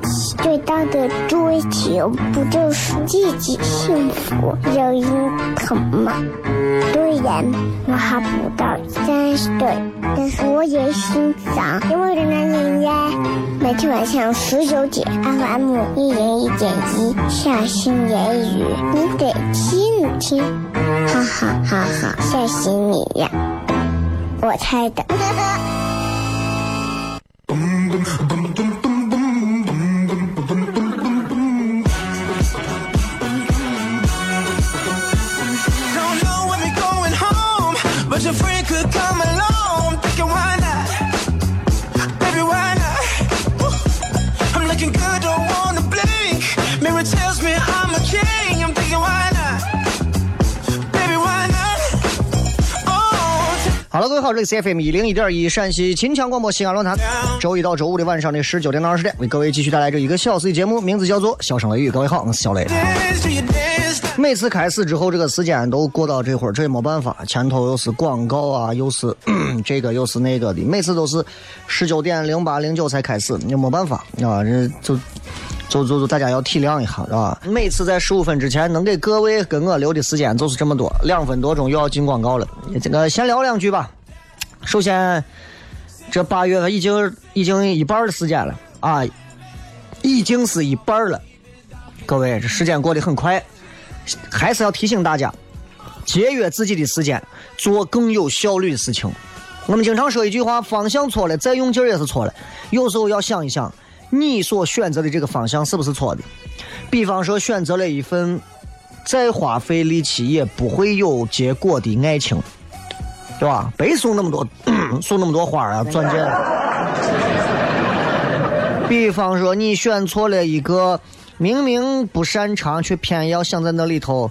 子最大的追求，不就是自己幸福、有人疼吗？虽然我还不到三十岁，但是我也心脏因为的男人呀。每天晚上十九点，FM 一人一点一，下心言语，你得听听，哈哈哈哈，吓死你呀！我猜的。这里是 FM 一零一点一陕西秦腔广播西安论坛，周一到周五的晚上的十九点到二十点，为各位继续带来这一个小时的节目，名字叫做《笑声雷雨》。各位好，我是小雷。每次开始之后，这个时间都过到这会儿，这也没办法，前头又是广告啊，又是 这个又是那个的，每次都是十九点零八零九才开始，也没办法啊，这就就就就大家要体谅一下，是吧？每次在十五分之前能给各位跟我留的时间就是这么多，两分多钟又要进广告了，这个先聊两句吧。首先，这八月份已经已经一半的时间了啊，已经是一半了。各位，这时间过得很快，还是要提醒大家，节约自己的时间，做更有效率的事情。我们经常说一句话：方向错了，再用劲儿也是错了。有时候要想一想，你所选择的这个方向是不是错的？比方说，选择了一份再花费力气也不会有结果的爱情，对吧？别送那么多 送那么多花啊，钻戒。比方说，你选错了一个明明不擅长，却偏要想在那里头，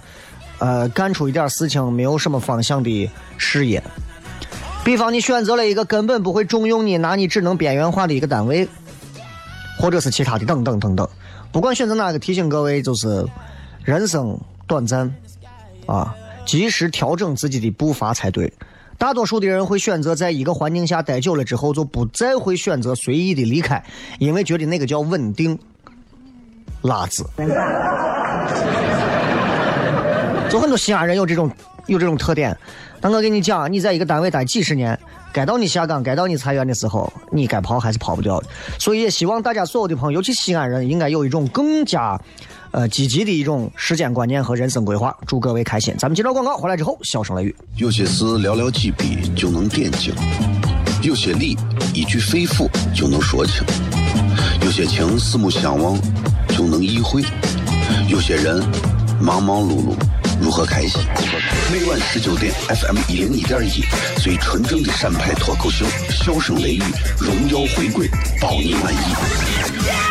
呃，干出一点事情，没有什么方向的事业。比方你选择了一个根本不会重用你，拿你只能边缘化的一个单位，或者是其他的等等等等。不管选择哪个，提醒各位就是，人生短暂，啊，及时调整自己的步伐才对。大多数的人会选择在一个环境下待久了之后，就不再会选择随意的离开，因为觉得那个叫稳定。拉子，就很多西安人有这种有这种特点。但我跟你讲，你在一个单位待几十年，该到你下岗，该到你裁员的时候，你该跑还是跑不掉的。所以也希望大家所有的朋友，尤其西安人，应该有一种更加呃积极的一种时间观念和人生规划。祝各位开心！咱们接着广告，回来之后笑声雷雨。有些事寥寥几笔就能点睛，有些理一句肺腑就能说清，有些情四目相望就能意会，有些人忙忙碌碌如何开心？每晚十九点，FM 一零一点一，最纯正的陕派脱口秀，笑声雷雨，荣耀回归，包你满意。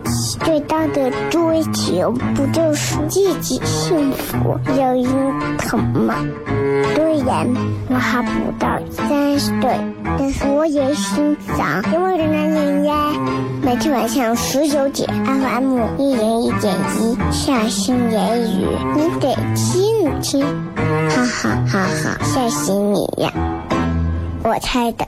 子最大的追求，不就是自己幸福、有人疼吗？虽然我还不到三十岁，但是我也心脏因为人男人呀。每天晚上十九点，FM 一人一点一，下心言语，你得听听，哈哈哈哈，吓死你呀！我猜的。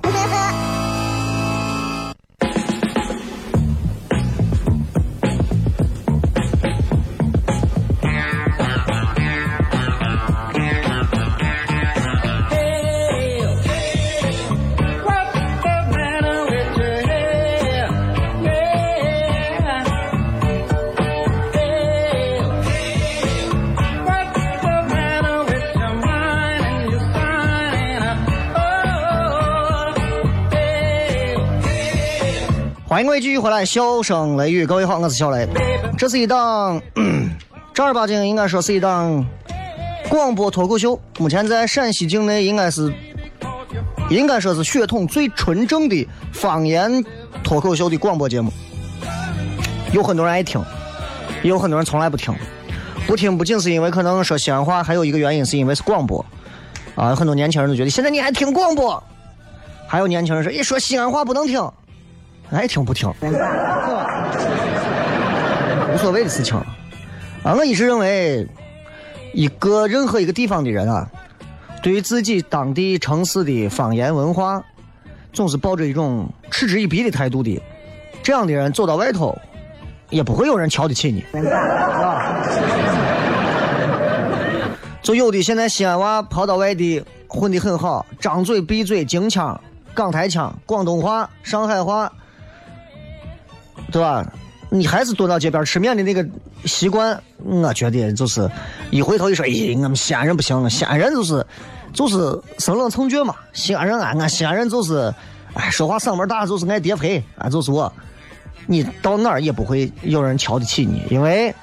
欢迎各位继续回来，笑声雷雨，各位好，我是小雷。这是一档正儿八经应该说是一档广播脱口秀，目前在陕西境内应该是应该说是血统最纯正的方言脱口秀的广播节目。有很多人爱听，也有很多人从来不听。不听不仅是因为可能说西安话，还有一个原因是因为是广播啊。很多年轻人都觉得现在你还听广播，还有年轻人说一说西安话不能听，爱听不听，无所谓的事情啊。我一直认为，一个任何一个地方的人啊，对于自己当地城市的方言文化，总是抱着一种嗤之以鼻的态度的。这样的人走到外头，也不会有人瞧得起你，啊。就有的现在西安娃跑到外地混得很好，张嘴闭嘴京腔、港台腔、广东话、上海话，对吧？你还是蹲到街边吃面的那个习惯，我觉得就是一回头一说，咦，我们西安人不行了，西安人就是就是生冷蹭倔嘛。西安人啊，俺西安人就是，哎，说话嗓门大就是爱叠肥啊，就是我。你到哪儿也不会有人瞧得起你，因为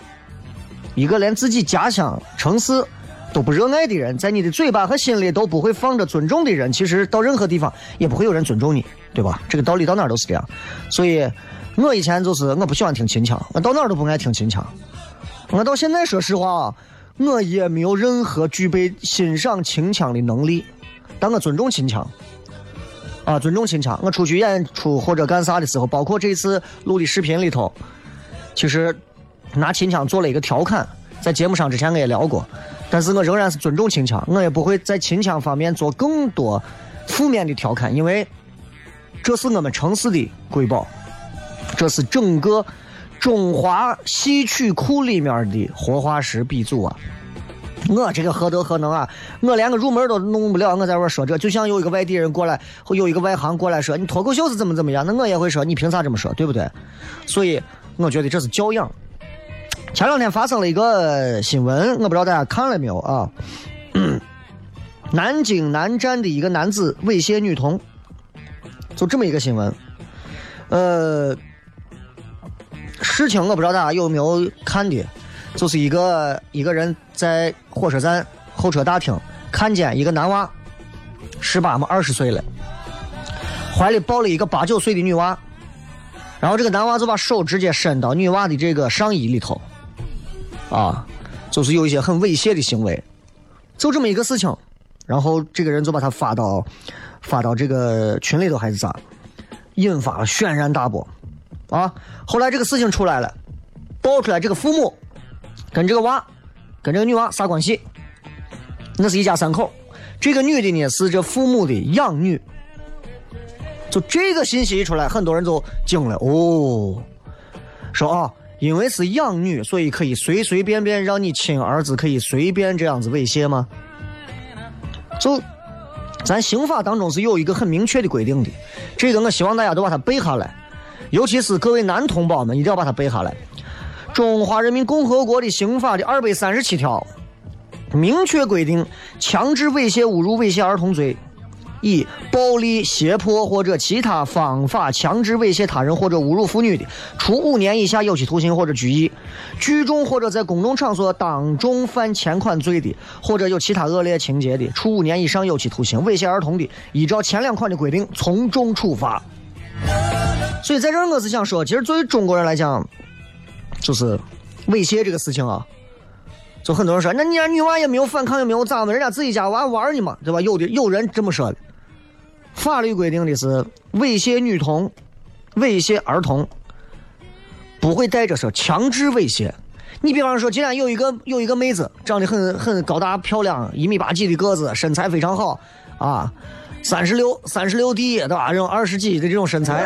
一个连自己家乡城市都不热爱的人，在你的嘴巴和心里都不会放着尊重的人，其实到任何地方也不会有人尊重你，对吧？这个道理到哪儿都是这样。所以，我以前就是我不喜欢听秦腔，我到哪都不爱听秦腔。我到现在说实话啊，我也没有任何具备欣赏秦腔的能力，但我尊重秦腔。啊，尊重秦腔。我出去演出或者干啥的时候，包括这次录的视频里头，其实拿秦腔做了一个调侃，在节目上之前我也聊过，但是我仍然是尊重秦腔，我也不会在秦腔方面做更多负面的调侃，因为这是我们城市的瑰宝，这是整个中华戏曲库里面的活化石鼻祖啊。我这个何德何能啊！我连个入门都弄不了，我在这说这，就像有一个外地人过来，或有一个外行过来说你脱口秀是怎么怎么样，那我也会说你凭啥这么说，对不对？所以我觉得这是教养。前两天发生了一个新闻，我不知道大家看了没有啊？南京南站的一个男子猥亵女童，就这么一个新闻。呃，事情我不知道大家有没有看的。就是一个一个人在火车站候车大厅看见一个男娃，十八嘛二十岁了，怀里抱了一个八九岁的女娃，然后这个男娃就把手直接伸到女娃的这个上衣里头，啊，就是有一些很猥亵的行为，就这么一个事情，然后这个人就把他发到发到这个群里头还是咋，引发了轩然大波，啊，后来这个事情出来了，爆出来这个父母。跟这个娃，跟这个女娃啥关系？那是一家三口。这个女的呢是这父母的养女。就这个信息一出来，很多人都惊了。哦，说啊，因为是养女，所以可以随随便便让你亲儿子可以随便这样子猥亵吗？就咱刑法当中是有一个很明确的规定的。这个我希望大家都把它背下来，尤其是各位男同胞们，一定要把它背下来。中华人民共和国的刑法的二百三十七条，明确规定，强制猥亵、侮辱、猥亵儿童罪，以暴力、胁迫或者其他方法强制猥亵他人或者侮辱妇女的，处五年以下有期徒刑或者拘役；聚众或者在公众场所当众犯前款罪的，或者有其他恶劣情节的，处五年以上有期徒刑；猥亵儿童的，依照前两款的规定从重处罚。所以在这儿，我是想说，其实作为中国人来讲。就是猥亵这个事情啊，就很多人说，那你家女娃也没有反抗，也没有咋嘛，人家自己家娃玩呢嘛，对吧？有的有人这么说的。法律规定的是猥亵女童、猥亵儿童，不会带着说强制猥亵。你比方说，今天有一个有一个妹子，长得很很高大漂亮，一米八几的个子，身材非常好啊，三十六三十六 D 对吧？这种二十几的这种身材。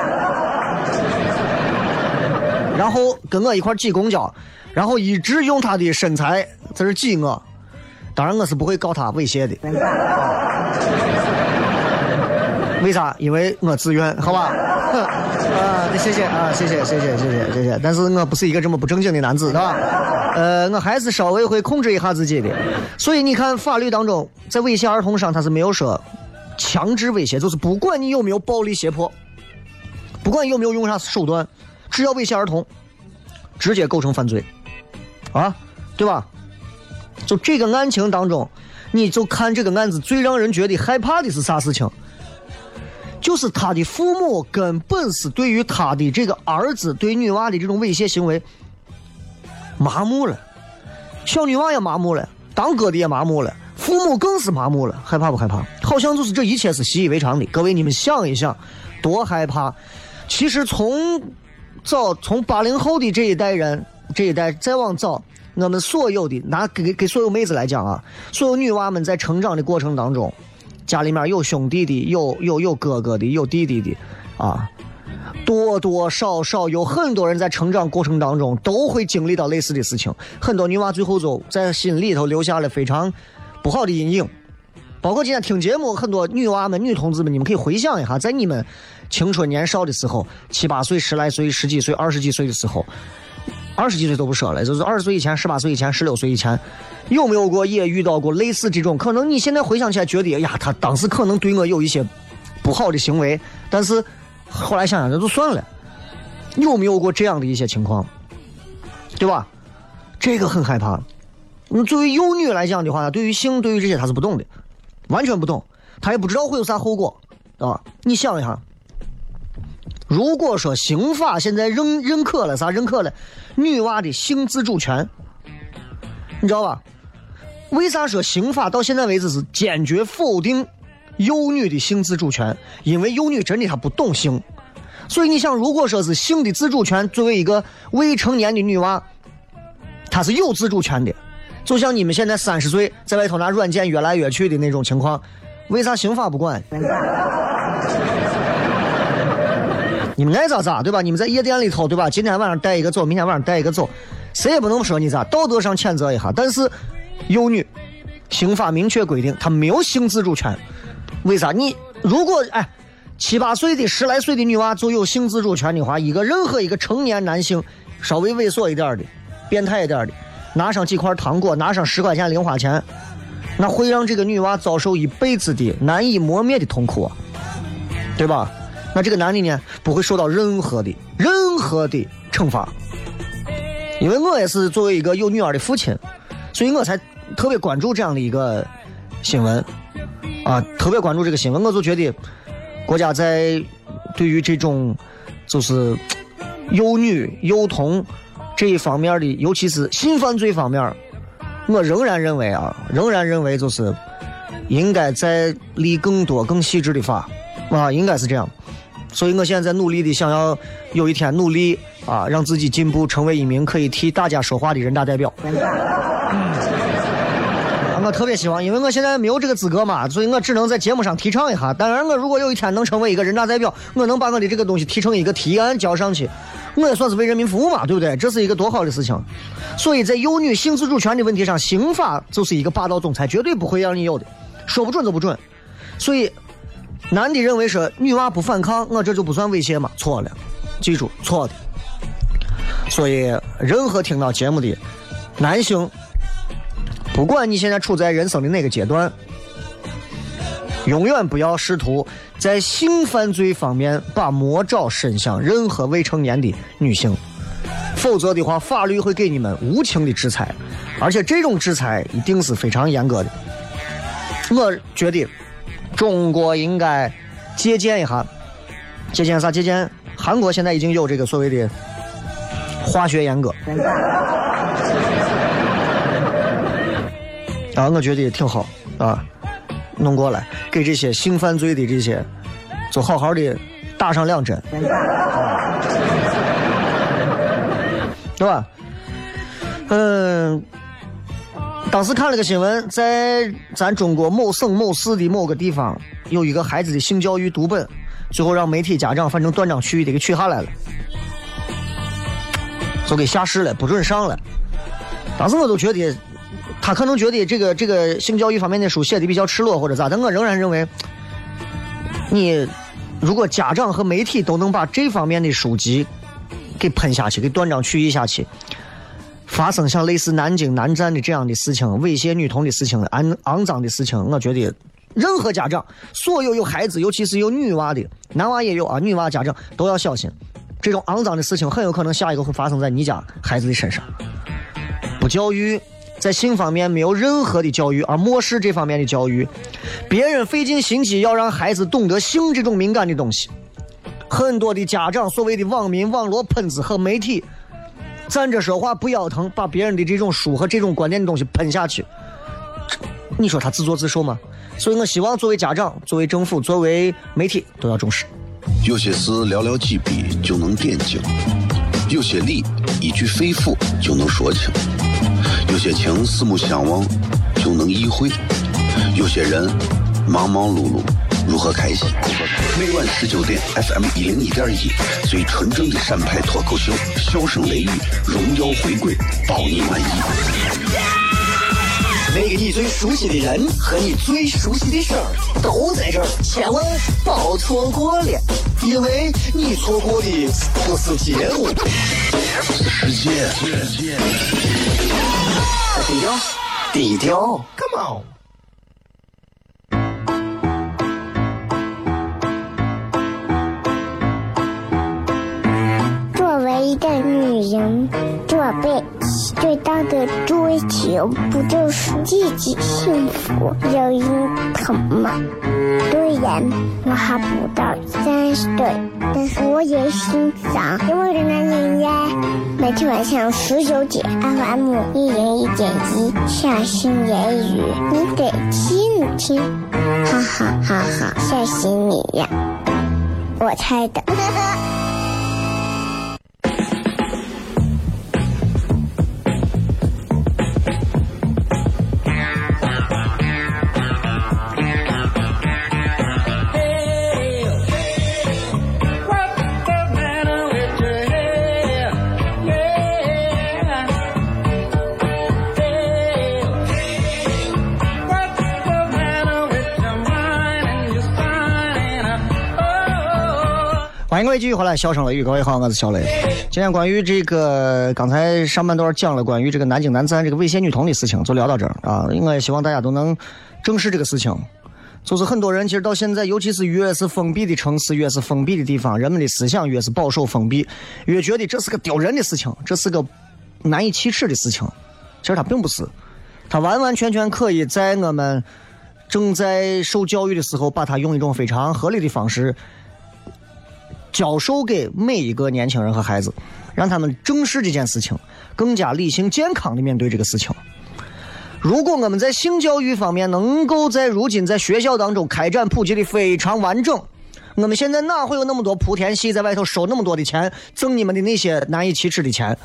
然后跟我一块挤公交，然后一直用他的身材在这挤我，当然我是不会告他猥亵的。为啥？因为我自愿，好吧？啊，谢谢啊，谢谢谢谢谢谢谢谢。但是我不是一个这么不正经的男子，是吧？呃，我还是稍微会控制一下自己的。所以你看，法律当中在猥亵儿童上，他是没有说强制威胁，就是不管你有没有暴力胁迫。不管有没有用啥手段，只要威胁儿童，直接构成犯罪，啊，对吧？就这个案情当中，你就看这个案子最让人觉得害怕的是啥事情？就是他的父母根本是对于他的这个儿子对女娃的这种猥亵行为麻木了，小女娃也麻木了，当哥的也麻木了，父母更是麻木了，害怕不害怕？好像就是这一切是习以为常的。各位，你们想一想，多害怕！其实从早从八零后的这一代人，这一代再往早，我们所有的拿给给所有妹子来讲啊，所有女娃们在成长的过程当中，家里面有兄弟的，有有有哥哥的，有弟弟的，啊，多多少少有很多人在成长过程当中都会经历到类似的事情，很多女娃最后就在心里头留下了非常不好的阴影。包括今天听节目，很多女娃们、女同志们，你们可以回想一下，在你们青春年少的时候，七八岁、十来岁、十几岁、二十几岁的时候，二十几岁都不说了，就是二十岁以前、十八岁以前、十六岁以前，有没有过也遇到过类似这种？可能你现在回想起来觉得，哎呀，他当时可能对我有一些不好的行为，但是后来想想，那就算了。有没有过这样的一些情况？对吧？这个很害怕。那作为幼女来讲的话，对于性，对于这些，她是不懂的。完全不懂，她也不知道会有啥后果，啊！你想一下，如果说刑法现在认认可了啥？认可了女娃的性自主权，你知道吧？为啥说刑法到现在为止是坚决否定幼女的性自主权？因为幼女真的她不懂性，所以你想，如果说是性的自主权，作为一个未成年的女娃，她是有自主权的。就像你们现在三十岁在外头拿软件约来约去的那种情况，为啥刑法不管？你们爱咋咋对吧？你们在夜店里头对吧？今天晚上带一个走，明天晚上带一个走，谁也不能说你咋，道德上谴责一下。但是幼女，刑法明确规定她没有性自主权。为啥？你如果哎七八岁的十来岁的女娃就有性自主权的话，一个任何一个成年男性稍微猥琐一点的、变态一点的。拿上几块糖果，拿上十块钱零花钱，那会让这个女娃遭受一辈子的难以磨灭的痛苦，对吧？那这个男的呢，不会受到任何的任何的惩罚，因为我也是作为一个有女儿的父亲，所以我才特别关注这样的一个新闻，啊，特别关注这个新闻，我就觉得国家在对于这种就是幼女幼童。这一方面的，尤其是性犯罪方面，我仍然认为啊，仍然认为就是应该再立更多、更细致的法啊，应该是这样。所以我现在在努力的想要有一天努力啊，让自己进步，成为一名可以替大家说话的人大代表。我特别希望，因为我现在没有这个资格嘛，所以我只能在节目上提倡一下。当然，我如果有一天能成为一个人大代表，我能把我的这个东西提成一个提案交上去。我也算是为人民服务嘛，对不对？这是一个多好的事情。所以在幼女性自主权的问题上，刑法就是一个霸道总裁，绝对不会让你有的，说不准就不准。所以，男的认为说女娃不反抗，我这就不算猥亵嘛？错了，记住错的。所以，任何听到节目的男性，不管你现在处在人生的哪个阶段，永远不要试图。在性犯罪方面，把魔爪伸向任何未成年的女性，否则的话，法律会给你们无情的制裁，而且这种制裁一定是非常严格的。我觉得中国应该借鉴一下，借鉴啥？借鉴韩国现在已经有这个所谓的化学阉割，啊，我觉得挺好啊。弄过来，给这些性犯罪的这些，就好好的打上两针，对吧？嗯，当时看了个新闻，在咱中国某省某市的某个地方，有一个孩子的性教育读本，最后让媒体家长反正断章取义的给取下来了，就给下市了，不准上了。当时我都觉得。他可能觉得这个这个性教育方面的书写的比较赤裸或者咋，但我仍然认为，你如果家长和媒体都能把这方面的书籍给喷下去，给断章取义下去，发生像类似南京南站的这样的事情、猥亵女童的事情、肮肮脏的事情，我觉得任何家长，所有有孩子，尤其是有女娃的，男娃也有啊，女娃家长都要小心，这种肮脏的事情很有可能下一个会发生在你家孩子的身上。不教育，在性方面没有任何的教育，而漠视这方面的教育，别人费尽心机要让孩子懂得性这种敏感的东西，很多的家长，所谓的网民、网络喷子和媒体，站着说话不腰疼，把别人的这种书和这种观点的东西喷下去，你说他自作自受吗？所以我希望作为家长、作为政府、作为媒体都要重视。有些事寥寥几笔就能点睛，有些理一句肺腑就能说清，有些情四目相望就能意会，有些人忙忙碌碌如何开心？每晚十九点，FM 一零一点一，最纯正的陕派脱口秀，笑声雷雨，荣耀回归，包你满意。那个你最熟悉的人和你最熟悉的事儿都在这儿，千万别错过了，因为你错过的不是节目，世界。低调，低调，Come on。作为一个女人，做背最大的追求不就是自己幸福、有人疼吗？虽然我还不到三十岁，但是我也心脏因为的男人呀。每天晚上十九点，FM 一人一点一，下心言语，你得听听，哈哈哈哈，吓死你呀！我猜的。欢迎各位继续回来，笑声雷雨，各位好，我是小雷。今天关于这个刚才上半段讲了关于这个南京南站这个猥亵女童的事情，就聊到这儿啊。我也希望大家都能正视这个事情。就是很多人其实到现在，尤其是越是封闭的城市，越是封闭的地方，人们的思想越是保守封闭，越觉得这是个丢人的事情，这是个难以启齿的事情。其实它并不是，它完完全全可以在我们正在受教育的时候，把它用一种非常合理的方式。教授给每一个年轻人和孩子，让他们正视这件事情，更加理性健康的面对这个事情。如果我们在性教育方面能够在如今在学校当中开展普及的非常完整，我们现在哪会有那么多莆田系在外头收那么多的钱，挣你们的那些难以启齿的钱？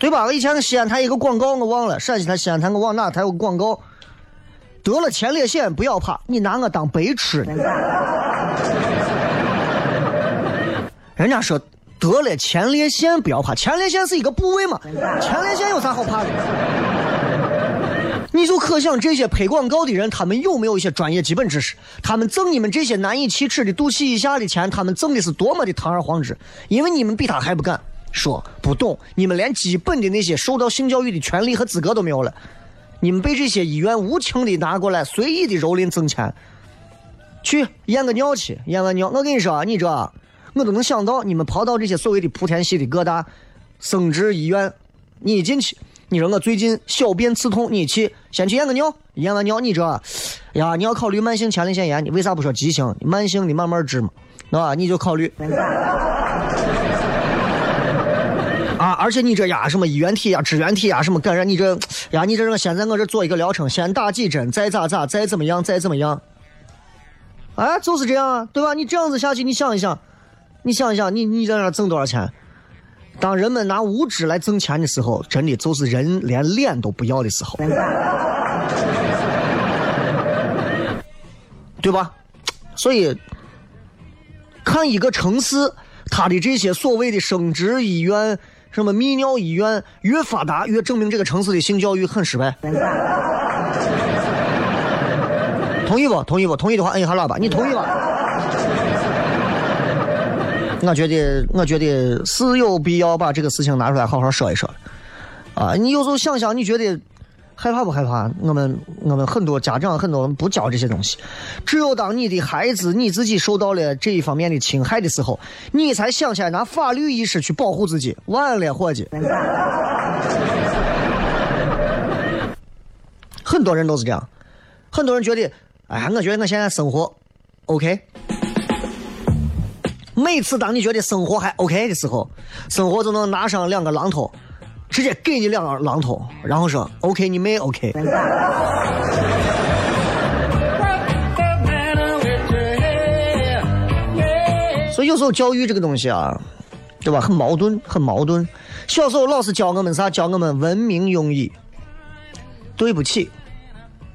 对吧？我以前西安台一个广告我忘了，陕西台西安台我往哪台有广告。得了前列腺不要怕，你拿我当白痴呢？人家说得了前列腺不要怕，前列腺是一个部位嘛，前列腺有啥好怕的？你就可想这些拍广告的人，他们有没有一些专业基本知识？他们挣你们这些难以启齿的肚脐以下的钱，他们挣的是多么的堂而皇之？因为你们比他还不敢说，不懂，你们连基本的那些受到性教育的权利和资格都没有了。你们被这些医院无情的拿过来，随意的蹂躏挣钱，去验个尿去，验完尿，我跟你说啊，你这我都能想到，你们跑到这些所谓的莆田系的各大生殖医院，你一进去，你说我最近小便刺痛，你去先去验个尿，验完尿你这，呀，你要考虑慢性前列腺炎，你为啥不说急性？慢性的慢慢治嘛，啊，你就考虑。啊！而且你这呀，什么衣原体呀、支原体呀，什么感染，你这呀，你这让现在我这做一个疗程，先打几针，再咋咋，再怎么样，再怎么样，啊，就是这样啊，对吧？你这样子下去，你想一想，你想一想，你你在那挣多少钱？当人们拿物质来挣钱的时候，真的就是人连脸都不要的时候，对吧？所以，看一个城市，它的这些所谓的生殖医院。什么泌尿医院越发达，越证明这个城市的性教育很失败。同意不？同意不？同意的话，按一下喇叭。你同意吧？我觉得，我觉得是有必要把这个事情拿出来好好说一说。啊，你有时候想想，你觉得害怕不害怕？我们我们很多家长很多人不教这些东西，只有当你的孩子你自己受到了这一方面的侵害的时候，你才想起来拿法律意识去保护自己。晚了，伙计。很多人都是这样，很多人觉得，哎呀，我觉得我现在生活 OK。每次当你觉得生活还 OK 的时候，生活就能拿上两个榔头，直接给你两个榔头，然后说 OK，你没 OK。所以有时候教育这个东西啊，对吧？很矛盾，很矛盾。小时候老师教我们啥？教我们文明用语。对不起，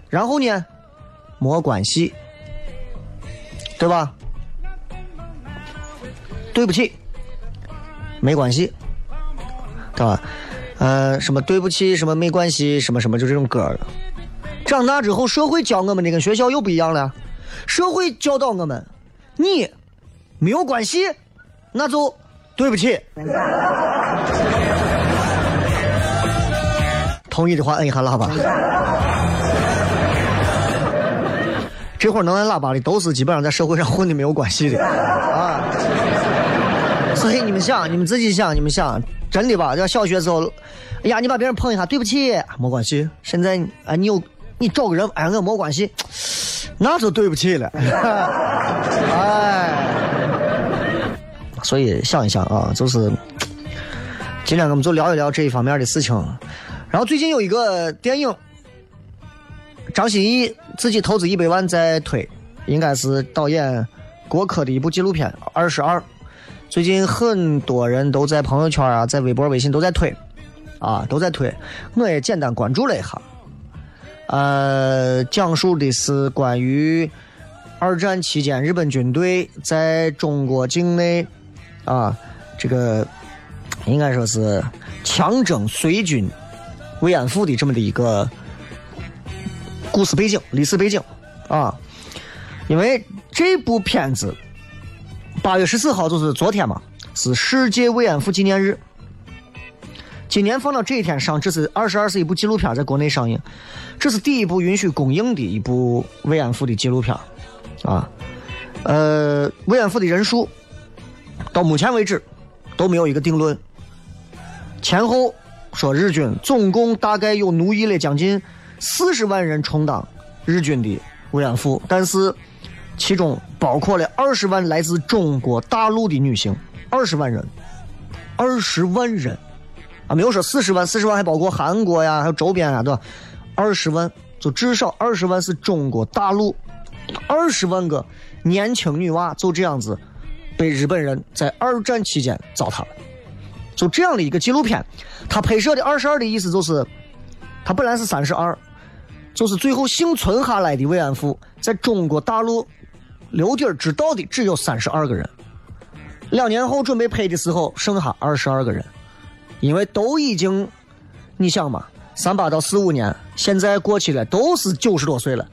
然后呢？没关系，对吧？对不起，没关系，对吧？呃，什么对不起，什么没关系，什么什么，就这种歌。长大之后，社会教我们的跟学校又不一样了。社会教导我们，你没有关系，那就对不起。同意的话摁一下喇叭。这会儿能按喇叭的都是基本上在社会上混的没有关系的啊。嘿你们想，你们自己想，你们想，真的吧？在小学时候，哎呀，你把别人碰一下，对不起，没关系。现在啊，你有你找个人，哎，我没关系，那就对不起了。哎，所以想一想啊，就是今天我们就聊一聊这一方面的事情。然后最近有一个电影，张歆艺自己投资一百万在推，应该是导演郭柯的一部纪录片《二十二》。最近很多人都在朋友圈啊，在微博、微信都在推，啊，都在推。我也简单关注了一下，呃，讲述的是关于二战期间日本军队在中国境内啊，这个应该说是强征随军。慰安妇的这么的一个故事背景、历史背景啊，因为这部片子八月十四号就是昨天嘛，是世界慰安妇纪念日。今年放到这一天上，这是二十二是一部纪录片在国内上映，这是第一部允许公映的一部慰安妇的纪录片啊。呃，慰安妇的人数到目前为止都没有一个定论，前后。说日军总共大概有奴役了将近四十万人充当日军的慰安妇，但是其中包括了二十万来自中国大陆的女性，二十万人，二十万人啊，没有说四十万，四十万还包括韩国呀，还有周边啊，对吧？二十万，就至少二十万是中国大陆，二十万个年轻女娃就这样子被日本人在二战期间糟蹋了。就这样的一个纪录片，他拍摄的二十二的意思就是，他本来是三十二，就是最后幸存下来的慰安妇，在中国大陆留底儿知道的只有三十二个人。两年后准备拍的时候，剩下二十二个人，因为都已经，你想嘛，三八到四五年，现在过去了，都是九十多岁了，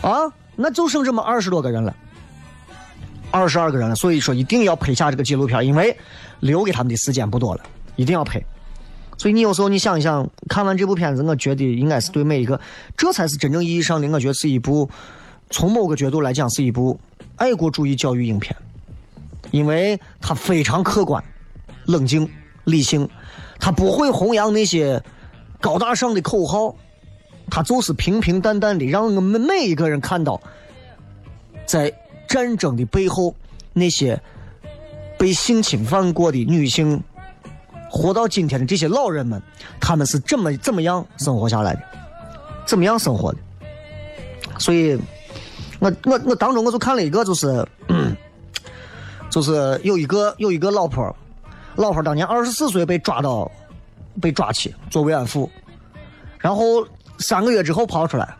啊，那就剩这么二十多个人了。二十二个人了，所以说一定要拍下这个纪录片，因为留给他们的时间不多了，一定要拍。所以你有时候你想一想，看完这部片子，我觉得应该是对每一个，这才是真正意义上的，我觉得是一部从某个角度来讲是一部爱国主义教育影片，因为它非常客观、冷静、理性，它不会弘扬那些高大上的口号，它就是平平淡淡的，让我们每一个人看到，在。战争的背后，那些被性侵犯过的女性，活到今天的这些老人们，他们是怎么怎么样生活下来的？怎么样生活的？所以，我我我当中我就看了一个，就是，就是有一个有一个老婆，老婆当年二十四岁被抓到，被抓去做慰安妇，然后三个月之后跑出来，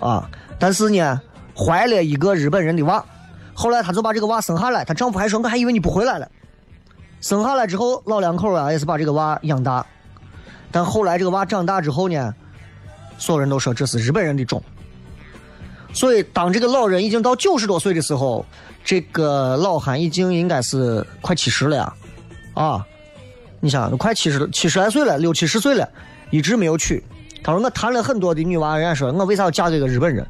啊，但是呢，怀了一个日本人的娃。后来，她就把这个娃生下来。她丈夫还说：“我还以为你不回来了。”生下来之后，老两口啊也是把这个娃养大。但后来这个娃长大之后呢，所有人都说这是日本人的种。所以，当这个老人已经到九十多岁的时候，这个老汉已经应该是快七十了呀！啊，你想，都快七十七十来岁了，六七十岁了，一直没有娶。他说我谈了很多的女娃，人家说我为啥要嫁给个日本人？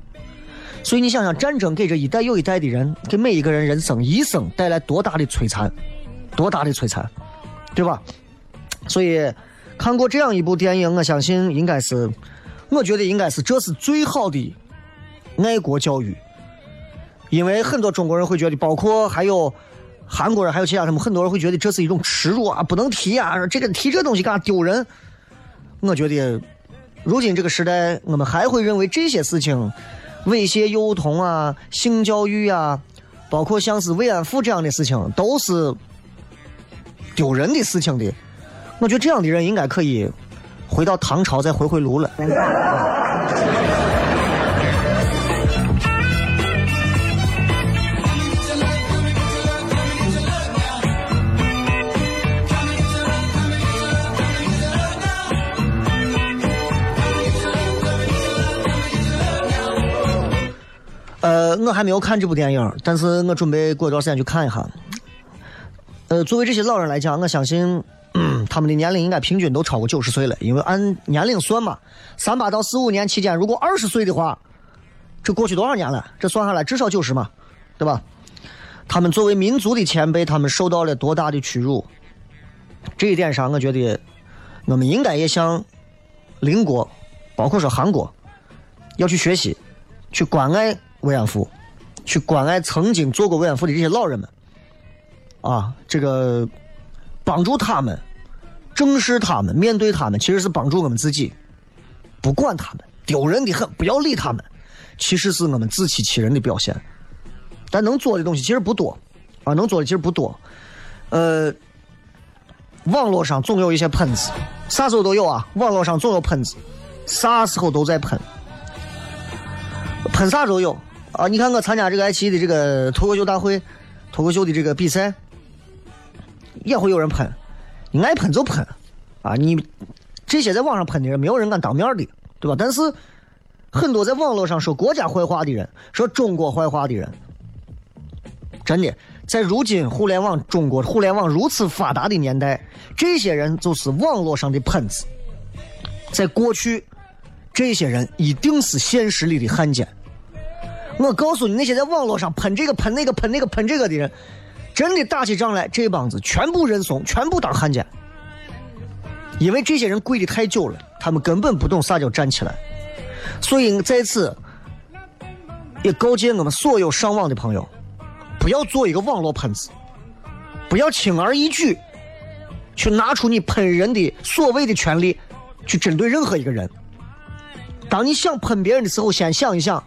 所以你想想，战争给这一代又一代的人，给每一个人人生一生带来多大的摧残，多大的摧残，对吧？所以看过这样一部电影，我相信应该是，我觉得应该是这是最好的爱国教育。因为很多中国人会觉得，包括还有韩国人，还有其他什么很多人会觉得这是一种耻辱啊，不能提啊，这个提这东西干啥丢人？我觉得，如今这个时代，我们还会认为这些事情，猥亵幼童啊、性教育啊，包括像是慰安妇这样的事情，都是丢人的事情的。我觉得这样的人应该可以回到唐朝再回回炉了。呃，我还没有看这部电影，但是我准备过一段时间去看一下。呃，作为这些老人来讲，我相信，他们的年龄应该平均都超过九十岁了，因为按年龄算嘛，三八到四五年期间，如果二十岁的话，这过去多少年了？这算下来至少九十嘛，对吧？他们作为民族的前辈，他们受到了多大的屈辱？这一点上，我觉得我们应该也向邻国，包括说韩国，要去学习，去关爱。慰安妇，去关爱曾经做过慰安妇的这些老人们，啊，这个帮助他们，正视他们，面对他们，其实是帮助我们自己。不管他们，丢人的很，不要理他们，其实是我们自欺欺人的表现。但能做的东西其实不多，啊，能做的其实不多。呃，网络上总有一些喷子，啥时候都有啊，网络上总有喷子，啥时候都在喷，喷啥都有。啊！你看我参加这个爱奇艺的这个脱口秀大会，脱口秀的这个比赛，也会有人喷，你爱喷就喷，啊！你这些在网上喷的人，没有人敢当面的，对吧？但是很多在网络上说国家坏话的人，说中国坏话的人，真的在如今互联网中国互联网如此发达的年代，这些人就是网络上的喷子。在过去，这些人一定是现实里的汉奸。我告诉你，那些在网络上喷这个喷那个喷那个喷这个的人，真的打起仗来，这帮子全部认怂，全部当汉奸。因为这些人跪的太久了，他们根本不懂啥叫站起来。所以在此也告诫我们所有上网的朋友，不要做一个网络喷子，不要轻而易举去拿出你喷人的所谓的权利去针对任何一个人。当你想喷别人的时候，先想一想。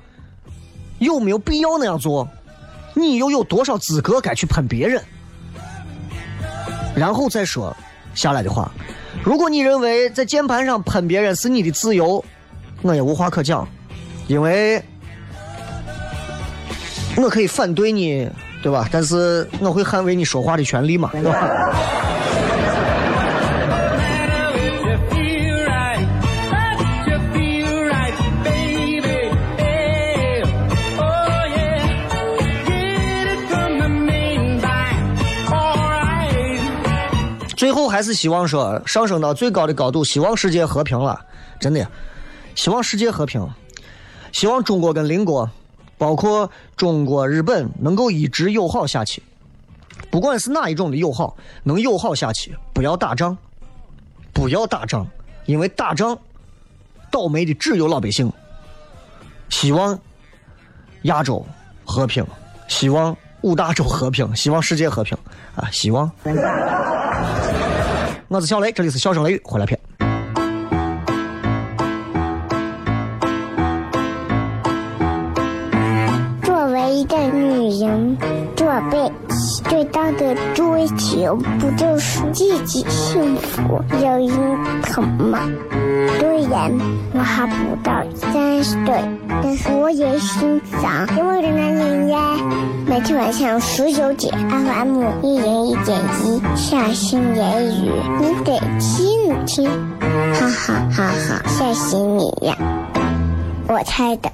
有没有必要那样做？你又有多少资格该去喷别人？然后再说下来的话，如果你认为在键盘上喷别人是你的自由，我也无话可讲，因为我可以反对你，对吧？但是我会捍卫你说话的权利嘛，对吧？最后还是希望说上升到最高的高度，希望世界和平了，真的，希望世界和平，希望中国跟邻国，包括中国、日本能够一直友好下去，不管是哪一种的友好，能友好下去，不要打仗，不要打仗，因为打仗倒霉的只有老百姓。希望亚洲和平，希望五大洲和平，希望世界和平。啊，希望。我是小雷，这里是笑声雷雨，回来片。不就是自己幸福、有人疼吗？虽然我还不到三十岁，但是我也心脏因为的男人呀。每天晚上十九点，FM 一零一点一，下心言语，你得听听，哈哈哈哈，吓死你呀！我猜的。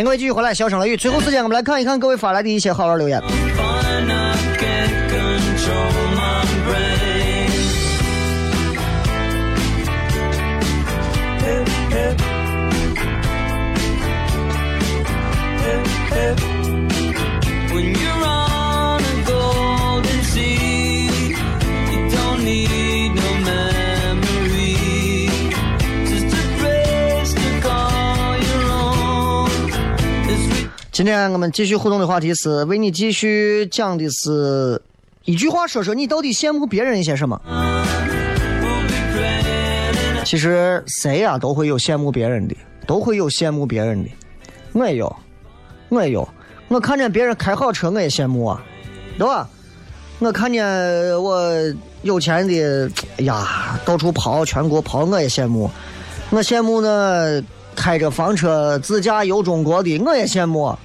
迎各位继续回来，小声雷雨。最后时间，我们来看一看各位发来的一些好玩留言。今天我们继续互动的话题是，为你继续讲的是一句话，说说你到底羡慕别人一些什么？其实谁呀、都会有羡慕别人的，都会有羡慕别人的。我也有，我也有。我看见别人开好车，我也羡慕啊，对吧？我看见我有钱的，哎呀，到处跑，全国跑，我也羡慕。我羡慕那开着房车自驾游中国的，我也羡慕。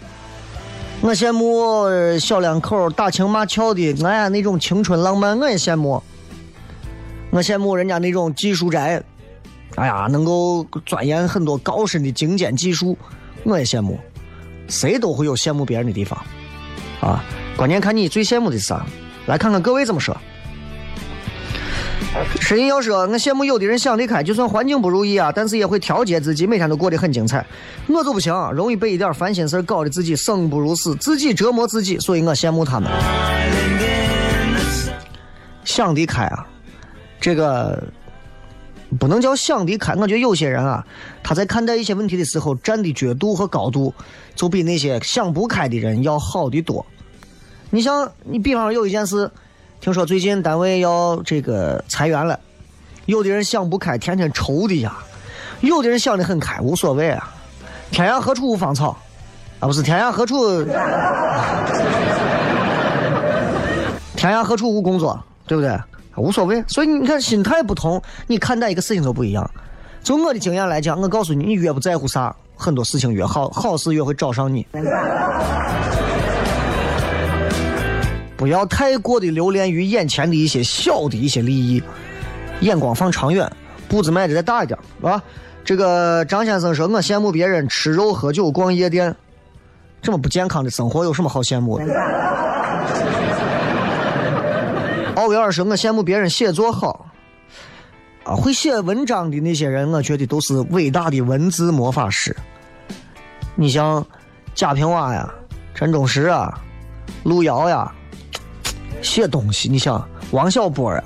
我羡慕小两口打情骂俏的，哎呀，那种青春浪漫，我也羡慕。我羡慕人家那种技术宅，哎呀，能够钻研很多高深的精尖技术，我也羡慕。谁都会有羡慕别人的地方，啊，关键看你最羡慕的是啥。来看看各位怎么说。声音要说，我羡慕有的人想得开，就算环境不如意啊，但是也会调节自己，每天都过得很精彩。我就不行，容易被一点烦心事搞得自己生不如死，自己折磨自己，所以我羡慕他们。想得开啊，这个不能叫想得开，我觉得有些人啊，他在看待一些问题的时候，站的角度和高度，就比那些想不开的人要好得多。你像你，比方说有一件事，听说最近单位要这个裁员了，有的人想不开，天天愁的呀；有的人想得很开，无所谓啊。天涯何处无芳草，啊，不是天涯何处，天涯何处无工作，对不对？无所谓。所以你看，心态不同，你看待一个事情就不一样。从我的经验来讲，我告诉你，你越不在乎啥，很多事情越好，好事越会找上你。不要太过的留恋于眼前的一些小的一些利益，眼光放长远，步子迈的再大一点，啊。这个张先生说：“我羡慕别人吃肉喝酒逛夜店，这么不健康的生活有什么好羡慕的？” 奥威尔说：“我羡慕别人写作好，啊，会写文章的那些人，我觉得都是伟大的文字魔法师。你像贾平凹呀、陈忠实啊、路遥呀，写东西，你想王小波啊，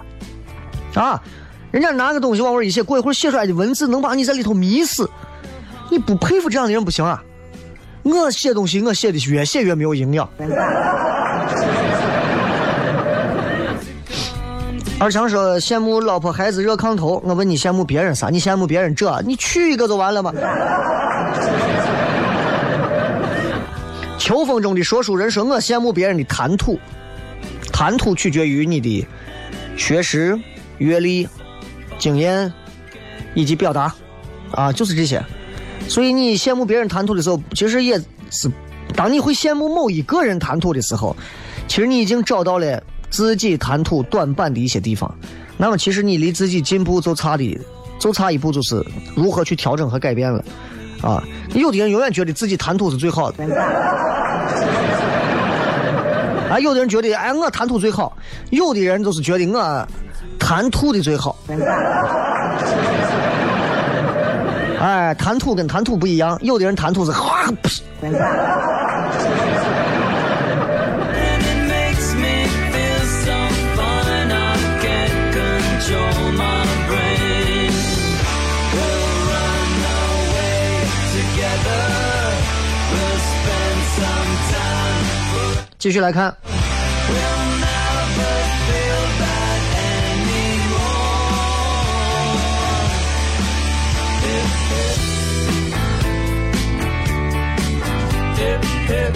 啊，人家拿个东西往那儿一写，过一会儿写出来的文字能把你在里头迷死，你不佩服这样的人不行啊！我写东西，我写的越写越没有营养。二强说羡慕老婆孩子热炕头，我问你羡慕别人啥？你羡慕别人这？你娶一个就完了吗？秋风中的说书人说，我羡慕别人的谈吐，谈吐取决于你的学识、阅历、经验以及表达，啊，就是这些。所以你羡慕别人谈吐的时候，其实也是，当你会羡慕某一个人谈吐的时候，其实你已经找到了自己谈吐短板的一些地方。那么其实你离自己进步就差的，就差一步，就是如何去调整和改变了。啊，有的人永远觉得自己谈吐是最好的，啊，有的人觉得哎我谈吐最好，有的人就是觉得我谈吐的最好。哎，谈吐跟谈吐不一样，有的人谈吐是哗噗。继续来看，We'll never feel bad anymore. Hip, hip, hip.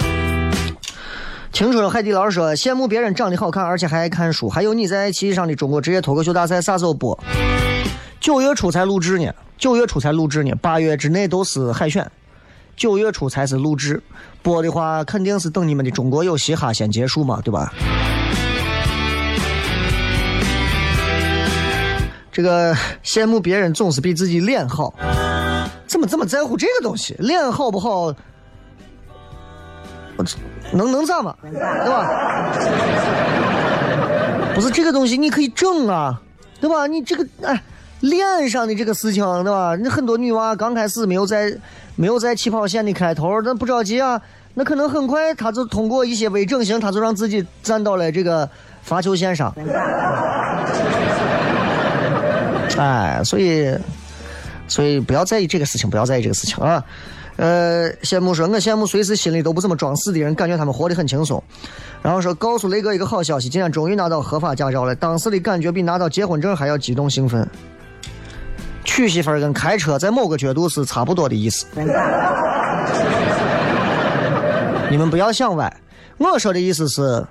青春海底捞说羡慕别人长得好看，而且还爱看书。还有你在爱奇艺上的中国职业脱口秀大赛啥时候播？九月初才录制呢，九月初才录制呢，八月之内都是海选，九月初才是录制。播的话肯定是等你们的中国有嘻哈先结束嘛，对吧？这个羡慕别人总是比自己脸好，怎么这么在乎这个东西？脸好不好？我能能咋嘛？对吧？不是这个东西，你可以整啊，对吧？你这个哎，脸上的这个事情，对吧？那很多女娃刚开始没有在没有在起跑线的开头，那不着急啊，那可能很快她就通过一些微整形，她就让自己站到了这个罚球线上。哎，所以，所以不要在意这个事情，不要在意这个事情啊。呃，羡慕说，我羡慕随时心里都不怎么装死的人，感觉他们活得很轻松。然后说，告诉雷哥一个好消息，今天终于拿到合法驾照了，当时的感觉比拿到结婚证还要激动兴奋。娶媳妇儿跟开车在某个角度是差不多的意思。你们不要想歪，我说的意思是，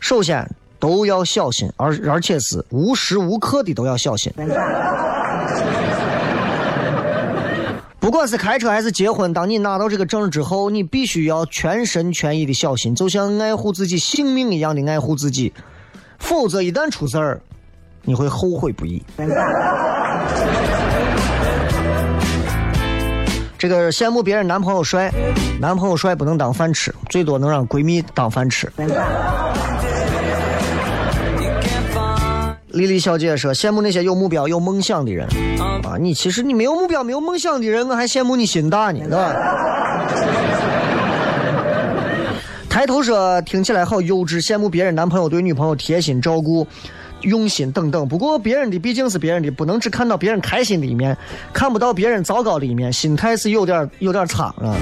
首先都要小心，而而且是无时无刻的都要小心。不管是开车还是结婚，当你拿到这个证之后，你必须要全神全意的小心，就像爱护自己性命一样的爱护自己，否则一旦出事儿，你会后悔不已。这个羡慕别人男朋友帅，男朋友帅不能当饭吃，最多能让闺蜜当饭吃。丽丽小姐说：“羡慕那些有目标、有梦想的人啊！你其实你没有目标、没有梦想的人，我还羡慕你心大呢，对吧？”抬头说：“听起来好幼稚，羡慕别人男朋友对女朋友贴心、照顾、用心等等。不过别人的毕竟是别人的，不能只看到别人开心的一面，看不到别人糟糕的一面，心态是有点有点差啊。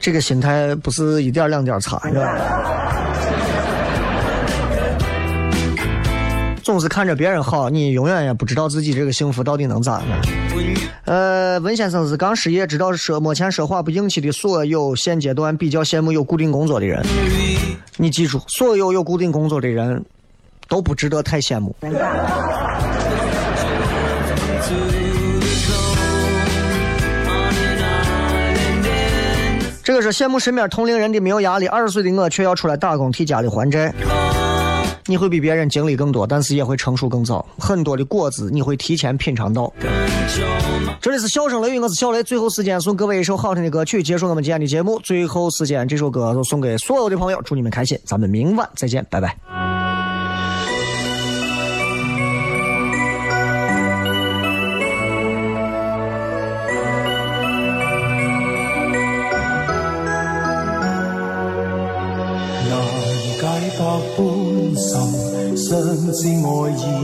这个心态不是一点两点差，你知道吧？”总是看着别人好，你永远也不知道自己这个幸福到底能咋呢？呃，文先生是刚失业，知道说目前说话不硬气的所有现阶段比较羡慕有固定工作的人。你记住，所有有固定工作的人都不值得太羡慕。这个是羡慕身边同龄人的没有压力，二十岁的我却要出来打工替家里还债。你会比别人经历更多，但是也会成熟更早。很多的果子你会提前品尝到。这里是笑声雷雨，我是小雷。最后时间送各位一首好听的歌曲，结束我们今天的节目。最后时间，这首歌就送给所有的朋友，祝你们开心。咱们明晚再见，拜拜。相知爱意